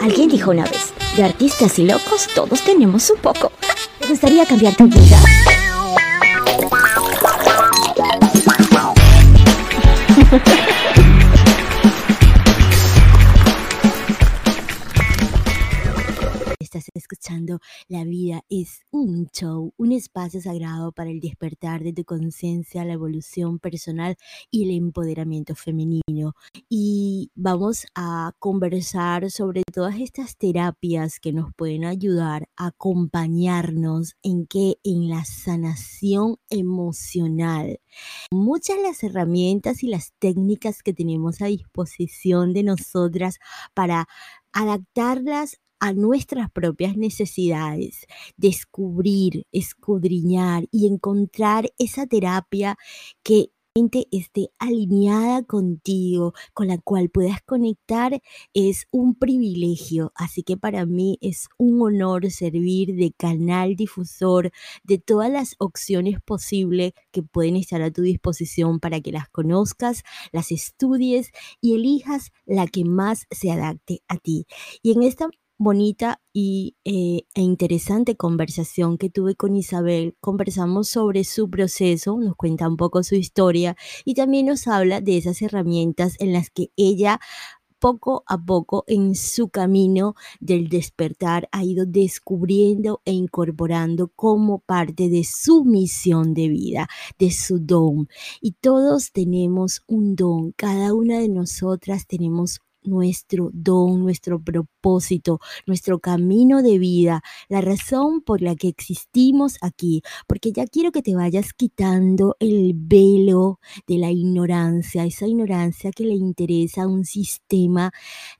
Alguien dijo una vez, de artistas y locos todos tenemos un poco. ¿Te gustaría cambiar tu vida? La vida es un show, un espacio sagrado para el despertar de tu conciencia, la evolución personal y el empoderamiento femenino. Y vamos a conversar sobre todas estas terapias que nos pueden ayudar a acompañarnos en que en la sanación emocional. Muchas las herramientas y las técnicas que tenemos a disposición de nosotras para adaptarlas a nuestras propias necesidades, descubrir, escudriñar y encontrar esa terapia que esté alineada contigo, con la cual puedas conectar, es un privilegio. Así que para mí es un honor servir de canal difusor de todas las opciones posibles que pueden estar a tu disposición para que las conozcas, las estudies y elijas la que más se adapte a ti. Y en esta bonita y, eh, e interesante conversación que tuve con Isabel. Conversamos sobre su proceso, nos cuenta un poco su historia y también nos habla de esas herramientas en las que ella poco a poco en su camino del despertar ha ido descubriendo e incorporando como parte de su misión de vida, de su don. Y todos tenemos un don, cada una de nosotras tenemos nuestro don, nuestro propósito, nuestro camino de vida, la razón por la que existimos aquí, porque ya quiero que te vayas quitando el velo de la ignorancia, esa ignorancia que le interesa a un sistema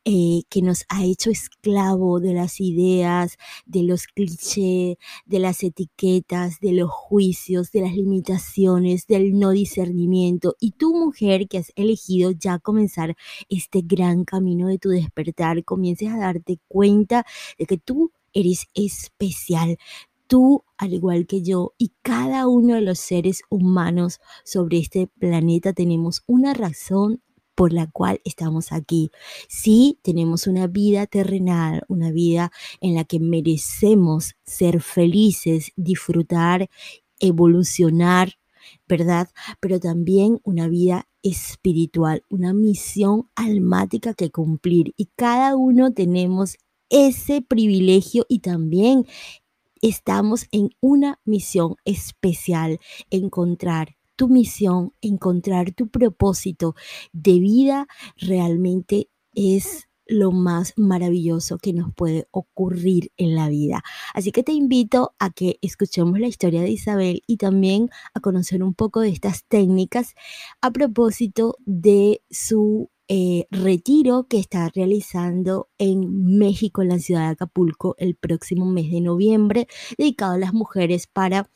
eh, que nos ha hecho esclavo de las ideas, de los clichés, de las etiquetas, de los juicios, de las limitaciones, del no discernimiento. Y tú, mujer, que has elegido ya comenzar este gran camino de tu despertar, comiences a darte cuenta de que tú eres especial. Tú, al igual que yo, y cada uno de los seres humanos sobre este planeta tenemos una razón por la cual estamos aquí. Sí, tenemos una vida terrenal, una vida en la que merecemos ser felices, disfrutar, evolucionar, ¿verdad? Pero también una vida espiritual, una misión almática que cumplir. Y cada uno tenemos ese privilegio y también estamos en una misión especial, encontrar tu misión, encontrar tu propósito de vida realmente es lo más maravilloso que nos puede ocurrir en la vida. Así que te invito a que escuchemos la historia de Isabel y también a conocer un poco de estas técnicas a propósito de su eh, retiro que está realizando en México, en la ciudad de Acapulco, el próximo mes de noviembre, dedicado a las mujeres para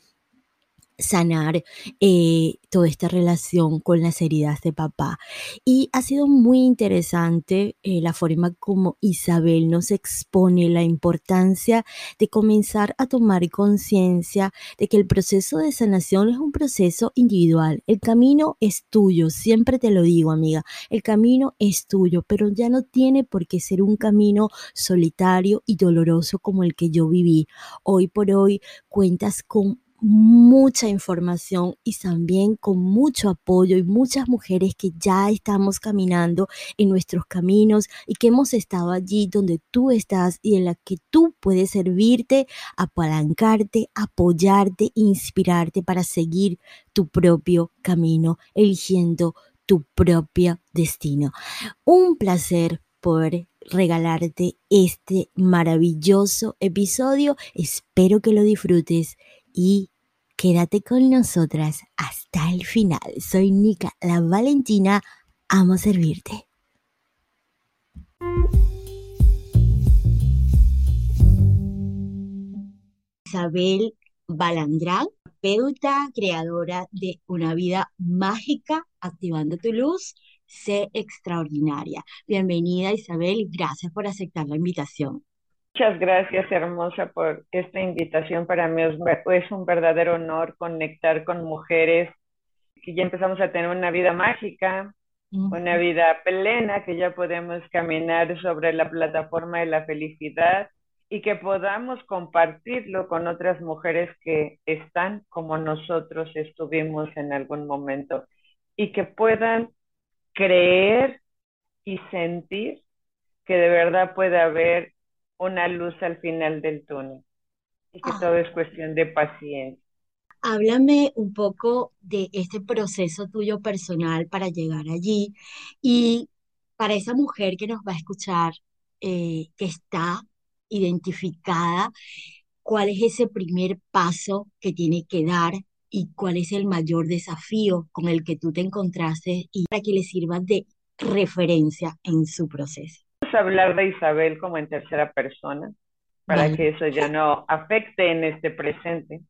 sanar eh, toda esta relación con las heridas de papá. Y ha sido muy interesante eh, la forma como Isabel nos expone la importancia de comenzar a tomar conciencia de que el proceso de sanación es un proceso individual. El camino es tuyo, siempre te lo digo amiga, el camino es tuyo, pero ya no tiene por qué ser un camino solitario y doloroso como el que yo viví. Hoy por hoy cuentas con mucha información y también con mucho apoyo y muchas mujeres que ya estamos caminando en nuestros caminos y que hemos estado allí donde tú estás y en la que tú puedes servirte, apalancarte, apoyarte, inspirarte para seguir tu propio camino, eligiendo tu propio destino. Un placer por regalarte este maravilloso episodio. Espero que lo disfrutes y Quédate con nosotras hasta el final. Soy Nika, la Valentina. Amo servirte. Isabel Balandrán, terapeuta, creadora de Una vida mágica, activando tu luz, sé extraordinaria. Bienvenida Isabel gracias por aceptar la invitación. Muchas gracias, hermosa, por esta invitación. Para mí es un verdadero honor conectar con mujeres que ya empezamos a tener una vida mágica una vida plena, que ya podemos caminar sobre la plataforma de la felicidad y que podamos compartirlo con otras mujeres que están como nosotros estuvimos en algún momento y que puedan creer y sentir que de verdad puede haber una luz al final del túnel y que ah. todo es cuestión de paciencia. Háblame un poco de este proceso tuyo personal para llegar allí y para esa mujer que nos va a escuchar, eh, que está identificada, cuál es ese primer paso que tiene que dar y cuál es el mayor desafío con el que tú te encontraste y para que le sirva de referencia en su proceso. A hablar de Isabel como en tercera persona para que eso ya no afecte en este presente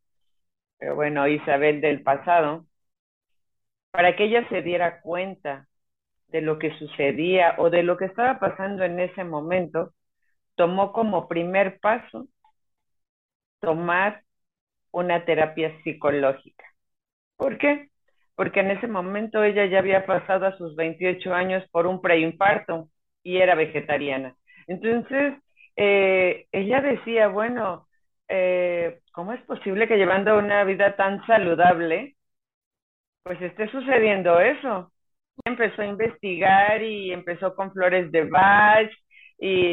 pero bueno, Isabel del pasado, para que ella se diera cuenta de lo que sucedía o de lo que estaba pasando en ese momento, tomó como primer paso tomar una terapia psicológica. ¿Por qué? Porque en ese momento ella ya había pasado a sus 28 años por un preinfarto y era vegetariana. Entonces, eh, ella decía, bueno, eh, ¿cómo es posible que llevando una vida tan saludable, pues esté sucediendo eso? Empezó a investigar y empezó con flores de Bach y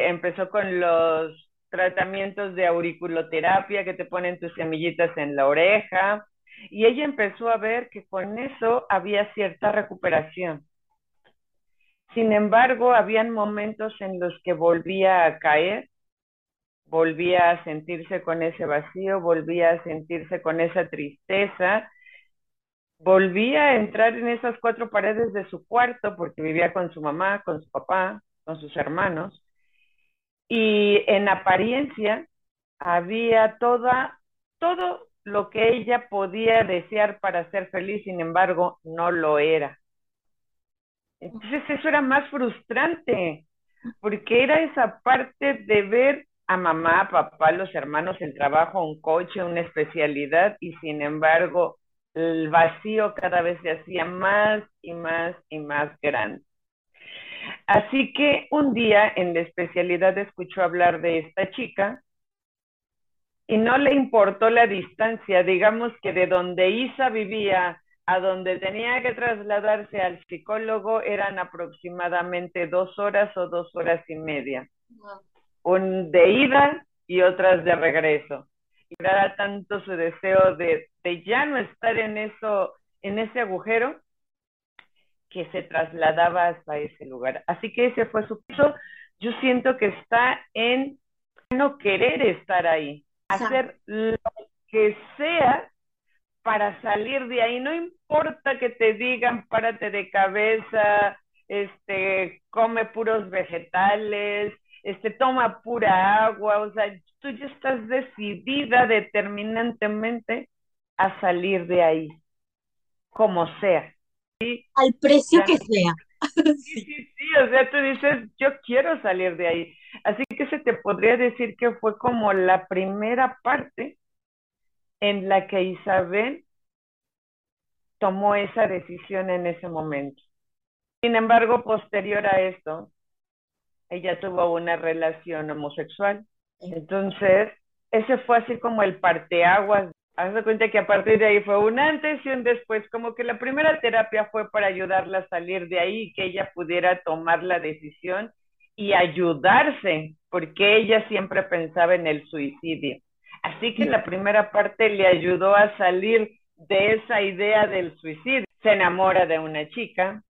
empezó con los tratamientos de auriculoterapia que te ponen tus semillitas en la oreja y ella empezó a ver que con eso había cierta recuperación. Sin embargo, habían momentos en los que volvía a caer volvía a sentirse con ese vacío, volvía a sentirse con esa tristeza, volvía a entrar en esas cuatro paredes de su cuarto porque vivía con su mamá, con su papá, con sus hermanos. Y en apariencia había toda, todo lo que ella podía desear para ser feliz, sin embargo, no lo era. Entonces eso era más frustrante, porque era esa parte de ver a mamá, papá, los hermanos, el trabajo, un coche, una especialidad y sin embargo el vacío cada vez se hacía más y más y más grande. Así que un día en la especialidad escuchó hablar de esta chica y no le importó la distancia, digamos que de donde Isa vivía a donde tenía que trasladarse al psicólogo eran aproximadamente dos horas o dos horas y media un de ida y otras de regreso. Y era tanto su deseo de, de ya no estar en eso, en ese agujero, que se trasladaba hasta ese lugar. Así que ese fue su piso. Yo siento que está en no querer estar ahí, hacer lo que sea para salir de ahí. No importa que te digan párate de cabeza, este, come puros vegetales, este, toma pura agua, o sea, tú ya estás decidida determinantemente a salir de ahí, como sea. Al precio que sea. Sí, sí, sí, o sea, tú dices, yo quiero salir de ahí. Así que se te podría decir que fue como la primera parte en la que Isabel tomó esa decisión en ese momento. Sin embargo, posterior a esto, ella tuvo una relación homosexual. Entonces, ese fue así como el parteaguas. Haz de cuenta que a partir de ahí fue un antes y un después, como que la primera terapia fue para ayudarla a salir de ahí que ella pudiera tomar la decisión y ayudarse, porque ella siempre pensaba en el suicidio. Así que la primera parte le ayudó a salir de esa idea del suicidio. Se enamora de una chica,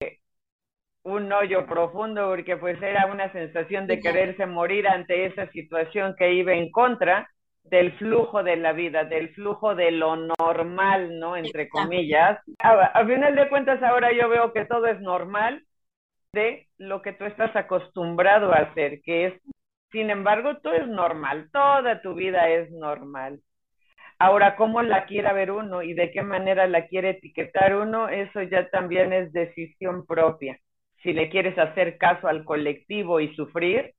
un hoyo profundo porque pues era una sensación de quererse morir ante esa situación que iba en contra del flujo de la vida, del flujo de lo normal, ¿no? Entre comillas. A, final de cuentas ahora yo veo que todo es normal de lo que tú estás acostumbrado a hacer, que es, sin embargo, todo es normal, toda tu vida es normal. Ahora, cómo la quiera ver uno y de qué manera la quiere etiquetar uno, eso ya también es decisión propia si le quieres hacer caso al colectivo y sufrir,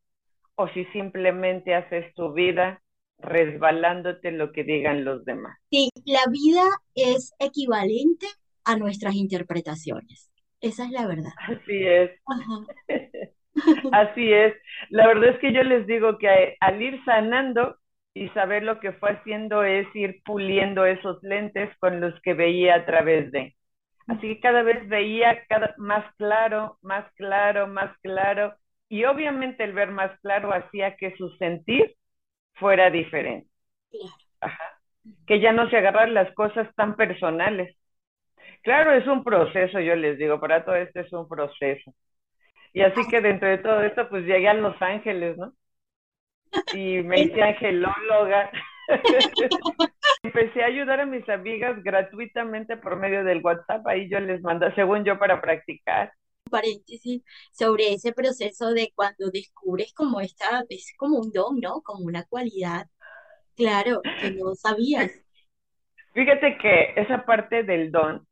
o si simplemente haces tu vida resbalándote lo que digan los demás. Sí, la vida es equivalente a nuestras interpretaciones. Esa es la verdad. Así es. Así es. La verdad es que yo les digo que al ir sanando y saber lo que fue haciendo es ir puliendo esos lentes con los que veía a través de. Así que cada vez veía cada, más claro, más claro, más claro. Y obviamente el ver más claro hacía que su sentir fuera diferente. Que ya no se agarran las cosas tan personales. Claro, es un proceso, yo les digo, para todo esto es un proceso. Y así que dentro de todo esto, pues llegué a Los Ángeles, ¿no? Y me hice angelóloga. Empecé a ayudar a mis amigas gratuitamente por medio del WhatsApp, ahí yo les mando, según yo, para practicar. Paréntesis sobre ese proceso de cuando descubres como esta, es como un don, ¿no? Como una cualidad, claro, que no sabías. Fíjate que esa parte del don,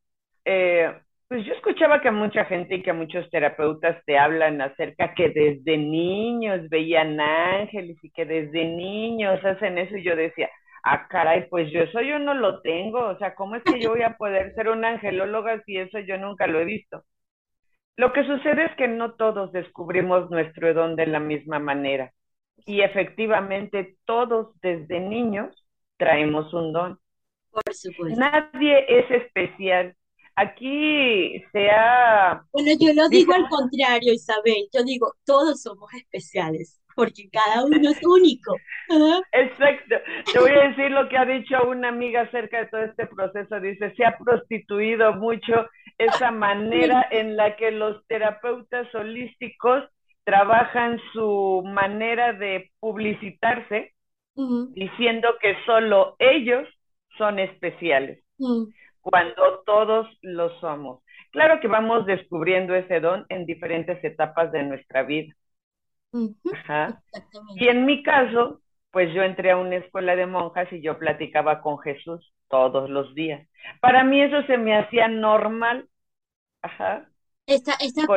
eh, pues yo escuchaba que mucha gente y que muchos terapeutas te hablan acerca que desde niños veían ángeles y que desde niños hacen eso y yo decía, ah, caray, pues yo eso yo no lo tengo, o sea, ¿cómo es que yo voy a poder ser una angelóloga si eso yo nunca lo he visto? Lo que sucede es que no todos descubrimos nuestro don de la misma manera y efectivamente todos desde niños traemos un don. Por supuesto. Nadie es especial aquí se ha... Bueno, yo lo digo al contrario, Isabel. Yo digo, todos somos especiales, porque cada uno es único. Exacto. Te voy a decir lo que ha dicho una amiga acerca de todo este proceso. Dice, se ha prostituido mucho esa manera en la que los terapeutas holísticos trabajan su manera de publicitarse, diciendo que solo ellos son especiales cuando todos lo somos. Claro que vamos descubriendo ese don en diferentes etapas de nuestra vida. Y en mi caso, pues yo entré a una escuela de monjas y yo platicaba con Jesús todos los días. Para mí eso se me hacía normal. Ajá. Esta, estas,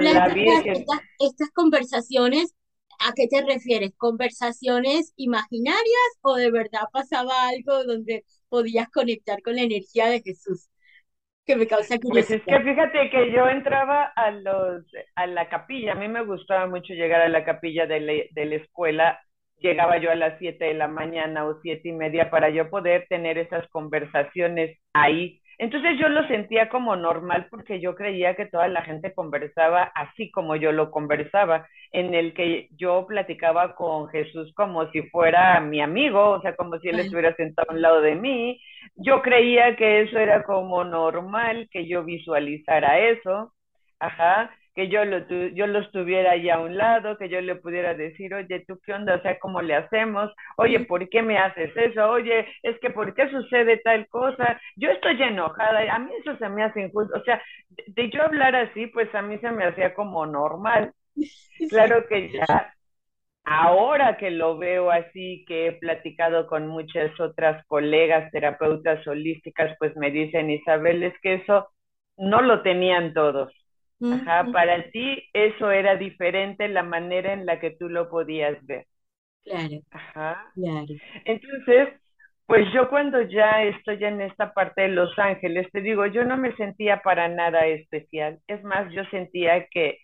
estas conversaciones, ¿a qué te refieres? ¿Conversaciones imaginarias o de verdad pasaba algo donde podías conectar con la energía de Jesús? Que me causa curiosidad. Pues es que fíjate que yo entraba a los a la capilla, a mí me gustaba mucho llegar a la capilla de, la, de la escuela, llegaba yo a las siete de la mañana o siete y media para yo poder tener esas conversaciones ahí entonces yo lo sentía como normal porque yo creía que toda la gente conversaba así como yo lo conversaba, en el que yo platicaba con Jesús como si fuera mi amigo, o sea, como si él estuviera sentado a un lado de mí. Yo creía que eso era como normal, que yo visualizara eso. Ajá que yo lo, yo lo estuviera ahí a un lado, que yo le pudiera decir, oye, ¿tú qué onda? O sea, ¿cómo le hacemos? Oye, ¿por qué me haces eso? Oye, es que ¿por qué sucede tal cosa? Yo estoy enojada, a mí eso se me hace injusto. O sea, de, yo hablar así, pues a mí se me hacía como normal. Claro que ya ahora que lo veo así, que he platicado con muchas otras colegas terapeutas holísticas, pues me dicen, Isabel, es que eso no lo tenían todos. Ajá, para ti eso era diferente la manera en la que tú lo podías ver. Claro. Ajá. Claro. Entonces, pues yo cuando ya estoy en esta parte de Los Ángeles, te digo, yo no me sentía para nada especial. Es más, yo sentía que,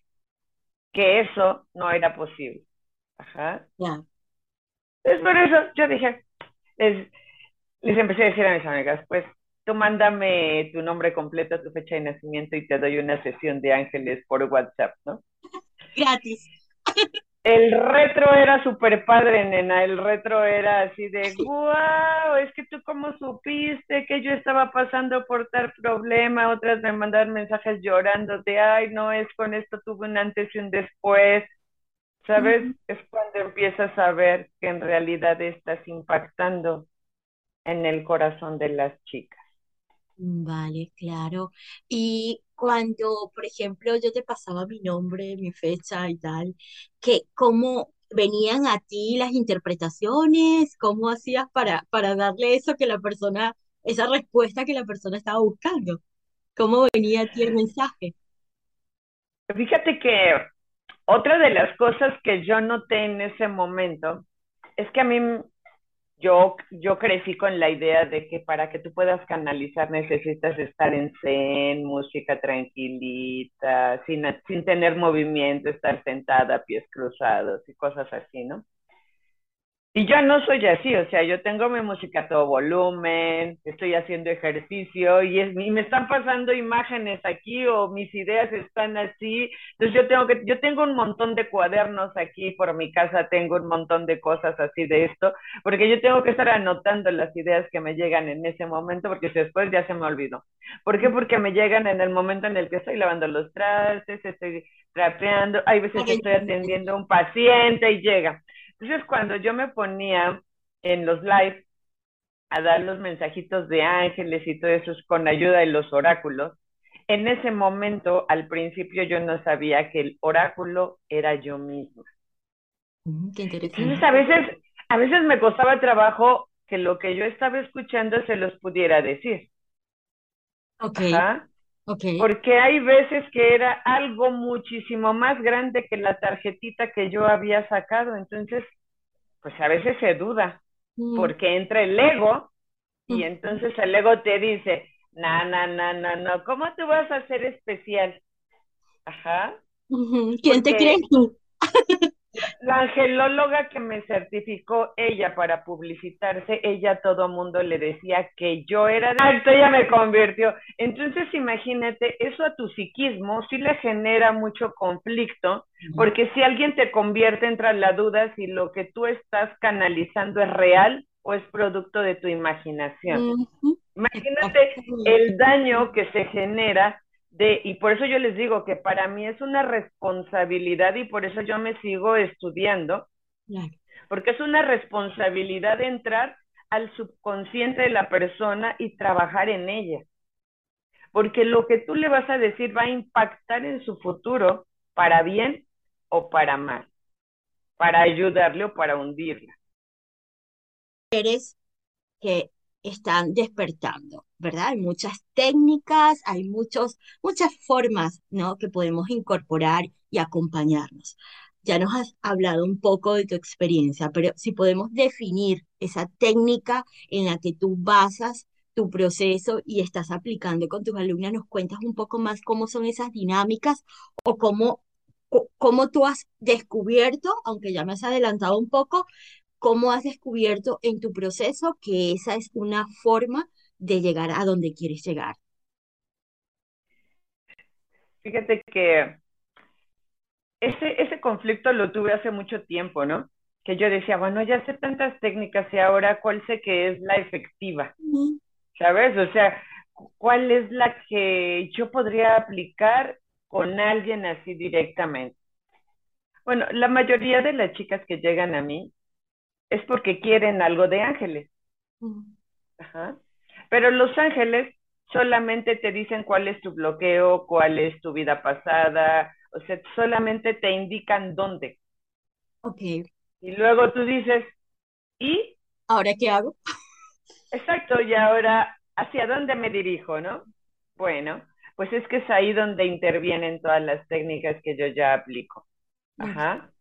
que eso no era posible. Ajá. Ya. Es por eso yo dije, les, les empecé a decir a mis amigas, pues tú mándame tu nombre completo, tu fecha de nacimiento y te doy una sesión de ángeles por WhatsApp, ¿no? Gratis. El retro era súper padre, nena. El retro era así de, wow, es que tú cómo supiste que yo estaba pasando por tal problema. Otras me mandaron mensajes llorando de, ay, no, es con esto tuve un antes y un después. ¿Sabes? Es cuando empiezas a ver que en realidad estás impactando en el corazón de las chicas. Vale, claro. Y cuando, por ejemplo, yo te pasaba mi nombre, mi fecha y tal, que cómo venían a ti las interpretaciones, cómo hacías para, para darle eso que la persona, esa respuesta que la persona estaba buscando, cómo venía a ti el mensaje. Fíjate que otra de las cosas que yo noté en ese momento es que a mí yo, yo crecí con la idea de que para que tú puedas canalizar necesitas estar en zen, música tranquilita, sin, sin tener movimiento, estar sentada, pies cruzados y cosas así, ¿no? Y yo no soy así, o sea, yo tengo mi música a todo volumen, estoy haciendo ejercicio y, es, y me están pasando imágenes aquí o mis ideas están así. Entonces yo tengo que, yo tengo un montón de cuadernos aquí por mi casa, tengo un montón de cosas así de esto, porque yo tengo que estar anotando las ideas que me llegan en ese momento, porque después ya se me olvidó. ¿Por qué? Porque me llegan en el momento en el que estoy lavando los trastes, estoy trapeando, hay veces que estoy atendiendo a un paciente y llega. Entonces, cuando yo me ponía en los lives a dar los mensajitos de ángeles y todo eso con ayuda de los oráculos, en ese momento, al principio, yo no sabía que el oráculo era yo misma. Mm, qué interesante. Entonces, a veces, a veces me costaba trabajo que lo que yo estaba escuchando se los pudiera decir. Ok, Porque hay veces que era algo muchísimo más grande que la tarjetita que yo había sacado. Entonces, pues a veces se duda, Mm, porque entra el ego y mm. entonces el ego te dice, no, no, no, no, no, ¿cómo tú vas a ser especial? Ajá, ¿Quién te crees tú? La angelóloga que me certificó ella para publicitarse, ella a todo mundo le decía que yo era de alto, ella me convirtió. Entonces, imagínate, eso a tu psiquismo sí le genera mucho conflicto, porque si alguien te convierte, entra la duda si lo que tú estás canalizando es real o es producto de tu imaginación. Imagínate el daño que se genera de, y por eso yo les digo que para mí es una responsabilidad y por eso yo me sigo estudiando, porque es una responsabilidad de entrar al subconsciente de la persona y trabajar en ella. Porque lo que tú le vas a decir va a impactar en su futuro para bien o para mal, para ayudarle o para hundirla. Mujeres que están despertando, ¿verdad? Hay muchas técnicas, hay muchos, muchas formas, ¿no? que podemos incorporar y acompañarnos. Ya nos has hablado un poco de tu experiencia, pero si podemos definir esa técnica en la que tú basas tu proceso y estás aplicando con tus alumnas, nos cuentas un poco más cómo son esas dinámicas o cómo, cómo tú has descubierto, aunque ya me has adelantado un poco, cómo has descubierto en tu proceso que esa es una forma de llegar a donde quieres llegar. Fíjate que ese, ese conflicto lo tuve hace mucho tiempo, ¿no? Que yo decía, bueno, ya sé tantas técnicas y ahora cuál sé que es la efectiva, ¿sabes? O sea, ¿cuál es la que yo podría aplicar con alguien así directamente? Bueno, la mayoría de las chicas que llegan a mí es porque quieren algo de ángeles. Ajá. Pero los ángeles solamente te dicen cuál es tu bloqueo, cuál es tu vida pasada, o sea, solamente te indican dónde. Ok, Y luego tú dices, ¿y? ¿ahora qué hago? Exacto, y ahora, ¿hacia dónde me dirijo, no? Bueno, pues es que es ahí donde intervienen todas las técnicas que yo ya aplico. Ajá.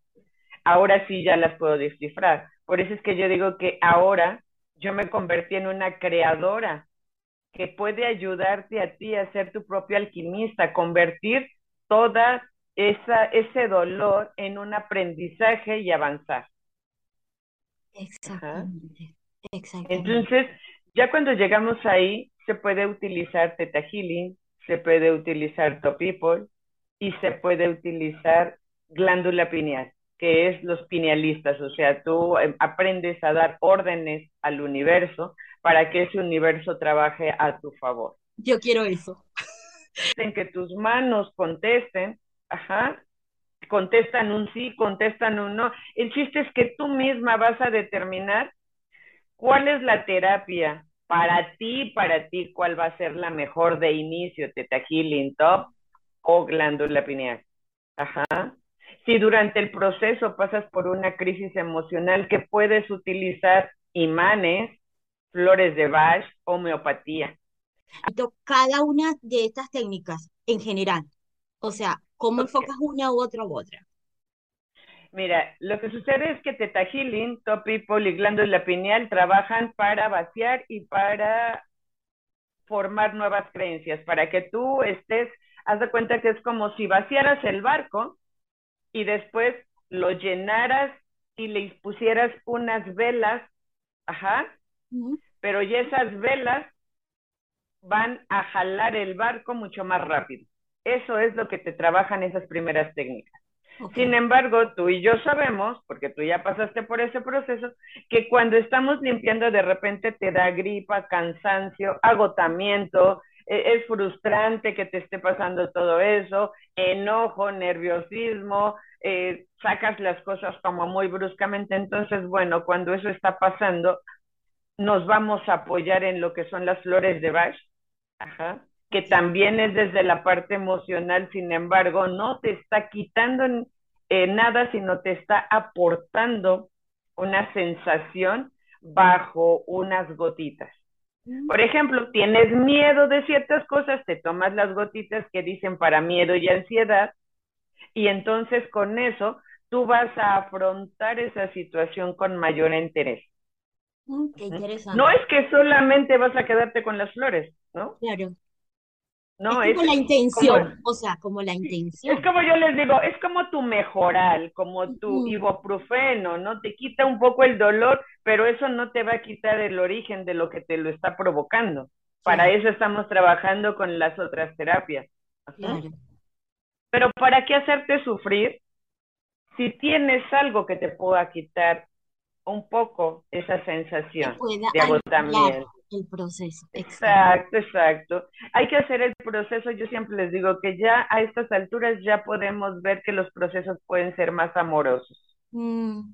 Ahora sí ya las puedo descifrar. Por eso es que yo digo que ahora yo me convertí en una creadora que puede ayudarte a ti a ser tu propio alquimista, convertir toda esa, ese dolor en un aprendizaje y avanzar. Exactamente, exactamente. Entonces, ya cuando llegamos ahí, se puede utilizar Theta Healing, se puede utilizar Top People y se puede utilizar glándula pineal, que es los pinealistas, o sea, tú eh, aprendes a dar órdenes al universo para que ese universo trabaje a tu favor. Yo quiero eso. En que tus manos contesten, ajá, contestan un sí, contestan un no. El chiste es que tú misma vas a determinar cuál es la terapia para ti, para ti, cuál va a ser la mejor de inicio, Teta Healing Top o glándula pineal. Ajá. Si durante el proceso pasas por una crisis emocional, que puedes utilizar imanes, flores de Bach, homeopatía. Cada una de estas técnicas en general, o sea, ¿cómo enfocas una u otra u otra? Mira, lo que sucede es que Teta Healing, Top People y Glándula Pineal trabajan para vaciar y para formar nuevas creencias, para que tú estés, haz de cuenta que es como si vaciaras el barco y después lo llenaras y le pusieras unas velas, ajá, pero ya esas velas van a jalar el barco mucho más rápido. Eso es lo que te trabajan esas primeras técnicas. Sin embargo, tú y yo sabemos, porque tú ya pasaste por ese proceso, que cuando estamos limpiando de repente te da gripa, cansancio, agotamiento, es frustrante que te esté pasando todo eso, enojo, nerviosismo, eh, sacas las cosas como muy bruscamente. Entonces, bueno, cuando eso está pasando, nos vamos a apoyar en lo que son las flores de Bach, ajá, que también es desde la parte emocional, sin embargo, no te está quitando eh, nada, sino te está aportando una sensación bajo unas gotitas. Por ejemplo, tienes miedo de ciertas cosas, te tomas las gotitas que dicen para miedo y ansiedad, y entonces con eso tú vas a afrontar esa situación con mayor interés. Mm, qué interesante. No es que solamente vas a quedarte con las flores, ¿no? Claro. No, es como la intención, o sea, como la intención. Es como yo les digo, es como tu mejoral, como tu ibuprofeno, ¿no? Te quita un poco el dolor, pero eso no te va a quitar el origen de lo que te lo está provocando. Para eso estamos trabajando con las otras terapias. Claro. Pero ¿para qué hacerte sufrir si tienes algo que te pueda quitar un poco esa sensación de agotamiento? El proceso. Exacto, exacto. Hay que hacer el proceso. Yo siempre les digo que ya a estas alturas ya podemos ver que los procesos pueden ser más amorosos. Mm.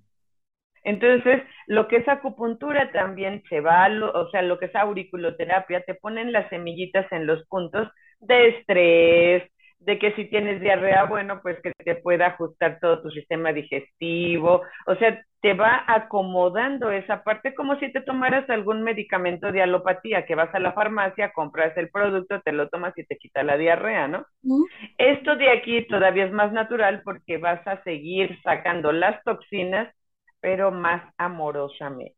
Entonces, lo que es acupuntura también se va, o sea, lo que es auriculoterapia, te ponen las semillitas en los puntos de estrés, de que si tienes diarrea, bueno, pues que te pueda ajustar todo tu sistema digestivo, o sea, te va acomodando esa parte como si te tomaras algún medicamento de alopatía, que vas a la farmacia, compras el producto, te lo tomas y te quita la diarrea, ¿no? Esto de aquí todavía es más natural porque vas a seguir sacando las toxinas, pero más amorosamente.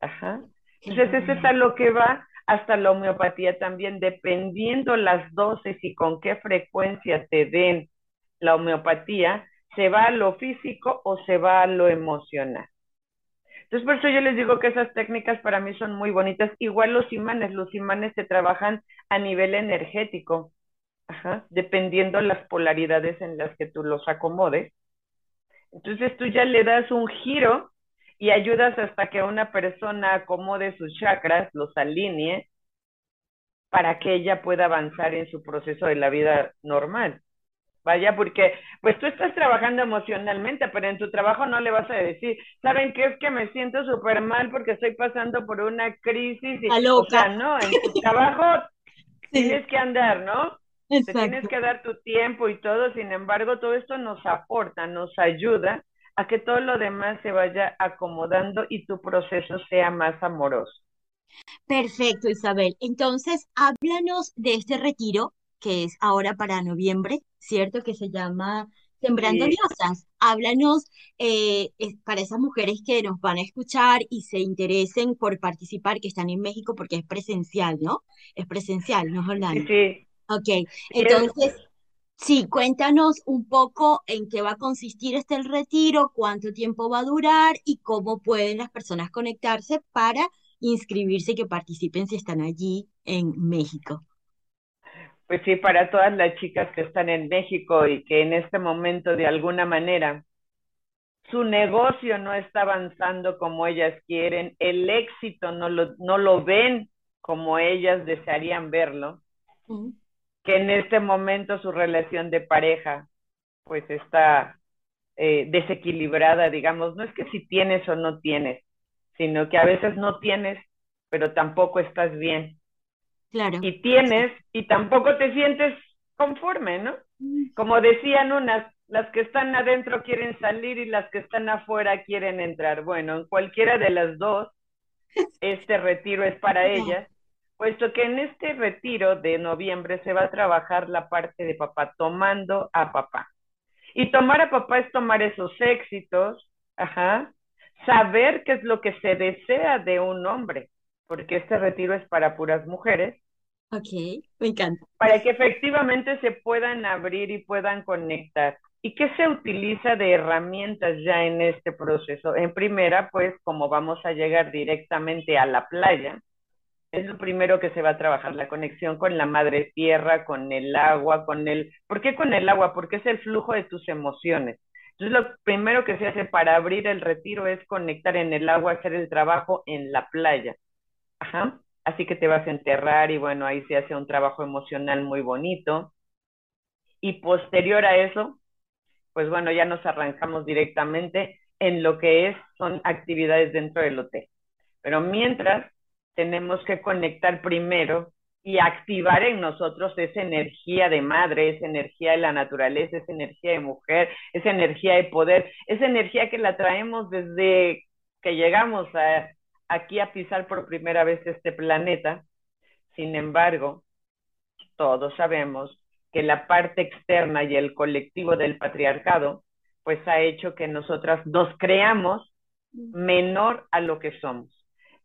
Ajá. Entonces, eso es a lo que va hasta la homeopatía también, dependiendo las dosis y con qué frecuencia te den la homeopatía, se va a lo físico o se va a lo emocional. Entonces, por eso yo les digo que esas técnicas para mí son muy bonitas. Igual los imanes, los imanes se trabajan a nivel energético, dependiendo las polaridades en las que tú los acomodes. Entonces tú ya le das un giro y ayudas hasta que una persona acomode sus chakras, los alinee, para que ella pueda avanzar en su proceso de la vida normal. Vaya, porque pues tú estás trabajando emocionalmente, pero en tu trabajo no le vas a decir, ¿saben qué es que me siento súper mal porque estoy pasando por una crisis? Y, o sea, no, en tu trabajo tienes que andar, ¿no? Te tienes que dar tu tiempo y todo, sin embargo, todo esto nos aporta, nos ayuda a que todo lo demás se vaya acomodando y tu proceso sea más amoroso. Perfecto, Isabel. Entonces, háblanos de este retiro que es ahora para noviembre, ¿cierto? Que se llama Sembrando Diosas. Háblanos eh, para esas mujeres que nos van a escuchar y se interesen por participar, que están en México, porque es presencial, ¿no? Es presencial, ¿no, Orlando? Sí. Ok, entonces, Sí, cuéntanos un poco en qué va a consistir este retiro, cuánto tiempo va a durar y cómo pueden las personas conectarse para inscribirse y que participen si están allí en México. Pues sí, para todas las chicas que están en México y que en este momento de alguna manera su negocio no está avanzando como ellas quieren, el éxito no lo, no lo ven como ellas desearían verlo que en este momento su relación de pareja pues está eh, desequilibrada, digamos, no es que si tienes o no tienes, sino que a veces no tienes, pero tampoco estás bien. Claro. Y tienes y tampoco te sientes conforme, ¿no? Mm. Como decían unas, las que están adentro quieren salir y las que están afuera quieren entrar. Bueno, en cualquiera de las dos, este retiro es para ellas puesto que en este retiro de noviembre se va a trabajar la parte de papá, tomando a papá. Y tomar a papá es tomar esos éxitos, ajá, saber qué es lo que se desea de un hombre, porque este retiro es para puras mujeres. Ok, me encanta. Para que efectivamente se puedan abrir y puedan conectar. ¿Y qué se utiliza de herramientas ya en este proceso? En primera, pues como vamos a llegar directamente a la playa, es lo primero que se va a trabajar, la conexión con la madre tierra, con el agua, con el... ¿Por qué con el agua? Porque es el flujo de tus emociones. Entonces, lo primero que se hace para abrir el retiro es conectar en el agua, hacer el trabajo en la playa. Ajá. Así que te vas a enterrar y bueno, ahí se hace un trabajo emocional muy bonito. Y posterior a eso, pues bueno, ya nos arrancamos directamente en lo que es, son actividades dentro del hotel. Pero mientras, tenemos que conectar primero y activar en nosotros esa energía de madre, esa energía de la naturaleza, esa energía de mujer, esa energía de poder, esa energía que la traemos desde que llegamos aquí a pisar por primera vez este planeta. Sin embargo, todos sabemos que la parte externa y el colectivo del patriarcado, pues ha hecho que nosotras nos creamos menor a lo que somos.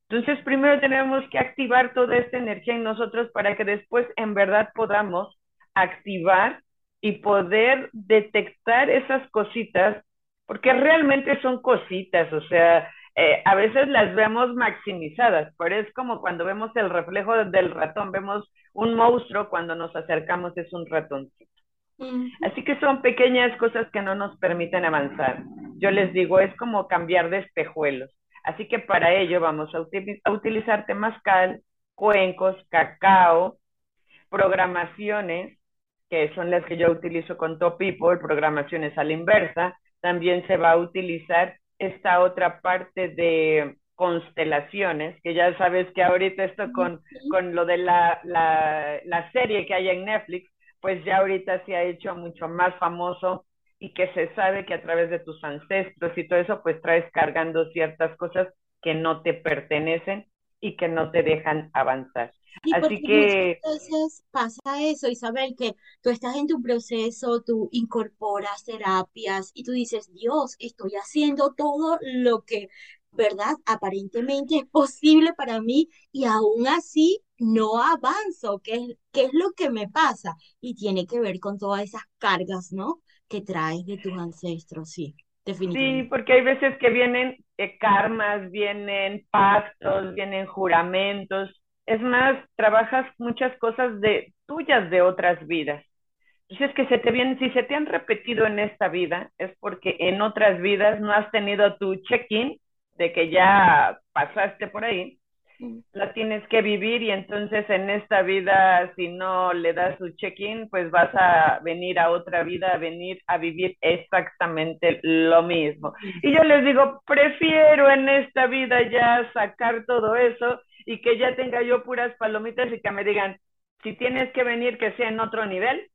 Entonces, primero tenemos que activar toda esta energía en nosotros para que después en verdad podamos activar y poder detectar esas cositas, porque realmente son cositas, o sea, eh, a veces las vemos maximizadas, pero es como cuando vemos el reflejo del ratón, vemos un monstruo, cuando nos acercamos es un ratoncito. Así que son pequeñas cosas que no nos permiten avanzar. Yo les digo, es como cambiar de espejuelos. Así que para ello vamos a, utilizar temazcal, cuencos, cacao, programaciones, que son las que yo utilizo con Top People, programaciones a la inversa. También se va a utilizar esta otra parte de constelaciones, que ya sabes que ahorita esto con, con lo de la, la, la serie que hay en Netflix, pues ya ahorita se ha hecho mucho más famoso y que se sabe que a través de tus ancestros y todo eso, pues traes cargando ciertas cosas que no te pertenecen y que no te dejan avanzar. Así que... Muchas veces pasa eso, Isabel, que tú estás en tu proceso, tú incorporas terapias y tú dices, Dios, estoy haciendo todo lo que, ¿verdad? Aparentemente es posible para mí y aún así no avanzo. ¿Qué, qué es lo que me pasa? Y tiene que ver con todas esas cargas, ¿no? que traes de tus ancestros, sí, definitivamente. Sí, porque hay veces que vienen eh, karmas, vienen pactos, vienen juramentos. Es más, trabajas muchas cosas de tuyas de otras vidas. Entonces, que se te vienen, si se te han repetido en esta vida, es porque en otras vidas no has tenido tu check-in de que ya pasaste por ahí la tienes que vivir y entonces en esta vida, si no le das su check-in, pues vas a venir a otra vida, a venir a vivir exactamente lo mismo. Y yo les digo, prefiero en esta vida ya sacar todo eso y que ya tenga yo puras palomitas y que me digan, si tienes que venir, que sea en otro nivel,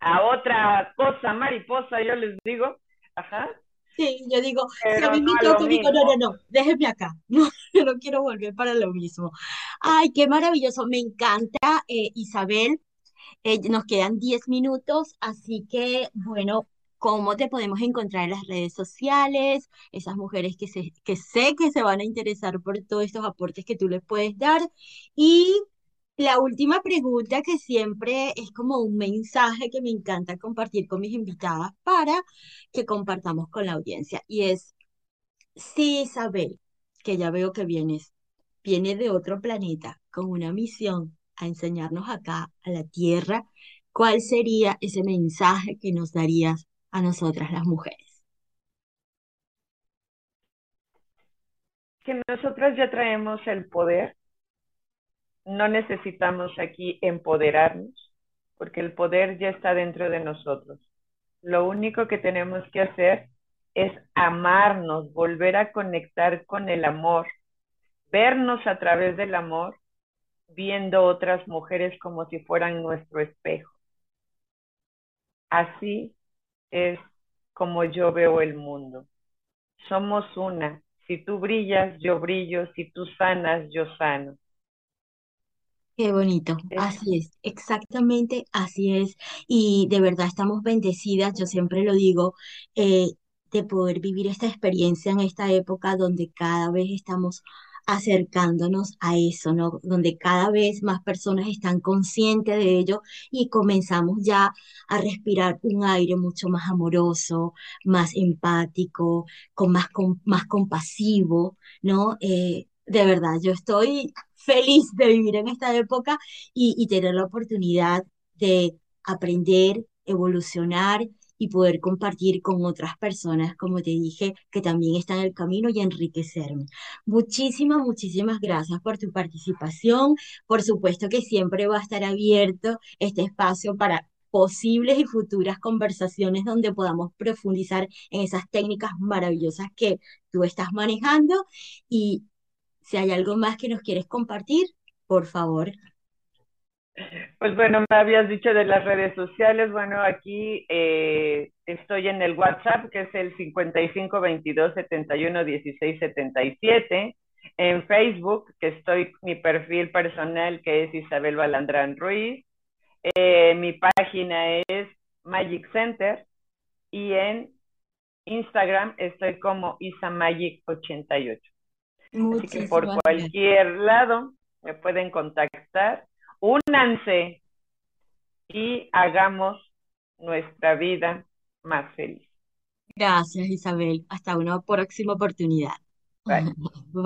a otra cosa mariposa, yo les digo, ajá, Sí, yo digo, si a mí me toca, digo, no, no, no, déjeme acá, no, yo no quiero volver para lo mismo. Ay, qué maravilloso, me encanta, eh, Isabel, eh, nos quedan 10 minutos, así que, bueno, ¿cómo te podemos encontrar en las redes sociales? Esas mujeres que, sé que se van a interesar por todos estos aportes que tú les puedes dar. Y la última pregunta que siempre es como un mensaje que me encanta compartir con mis invitadas para que compartamos con la audiencia y es, si Isabel, que ya veo que vienes, viene de otro planeta con una misión a enseñarnos acá a la Tierra, ¿cuál sería ese mensaje que nos darías a nosotras las mujeres? Que nosotras ya traemos el poder no necesitamos aquí empoderarnos, porque el poder ya está dentro de nosotros. Lo único que tenemos que hacer es amarnos, volver a conectar con el amor, vernos a través del amor, viendo otras mujeres como si fueran nuestro espejo. Así es como yo veo el mundo. Somos una. Si tú brillas, yo brillo. Si tú sanas, yo sano. Qué bonito, así es, exactamente así es. Y de verdad estamos bendecidas, yo siempre lo digo, eh, de poder vivir esta experiencia en esta época donde cada vez estamos acercándonos a eso, ¿no? Donde cada vez más personas están conscientes de ello y comenzamos ya a respirar un aire mucho más amoroso, más empático, con más, con, más compasivo, ¿no? Eh, de verdad, yo estoy feliz de vivir en esta época y, y tener la oportunidad de aprender, evolucionar y poder compartir con otras personas, como te dije, que también están en el camino y enriquecerme. Muchísimas, muchísimas gracias por tu participación. Por supuesto que siempre va a estar abierto este espacio para posibles y futuras conversaciones donde podamos profundizar en esas técnicas maravillosas que tú estás manejando y si hay algo más que nos quieres compartir, por favor. Pues bueno, me habías dicho de las redes sociales. Bueno, aquí eh, estoy en el WhatsApp, que es el 55 22 71 16 77. En Facebook, que estoy mi perfil personal, que es Isabel Balandrán Ruiz. Eh, mi página es Magic Center. Y en Instagram estoy como IsaMagic88. Así que por cualquier lado me pueden contactar únanse y hagamos nuestra vida más feliz. Gracias, Isabel. Hasta una próxima oportunidad. Bye. Bye.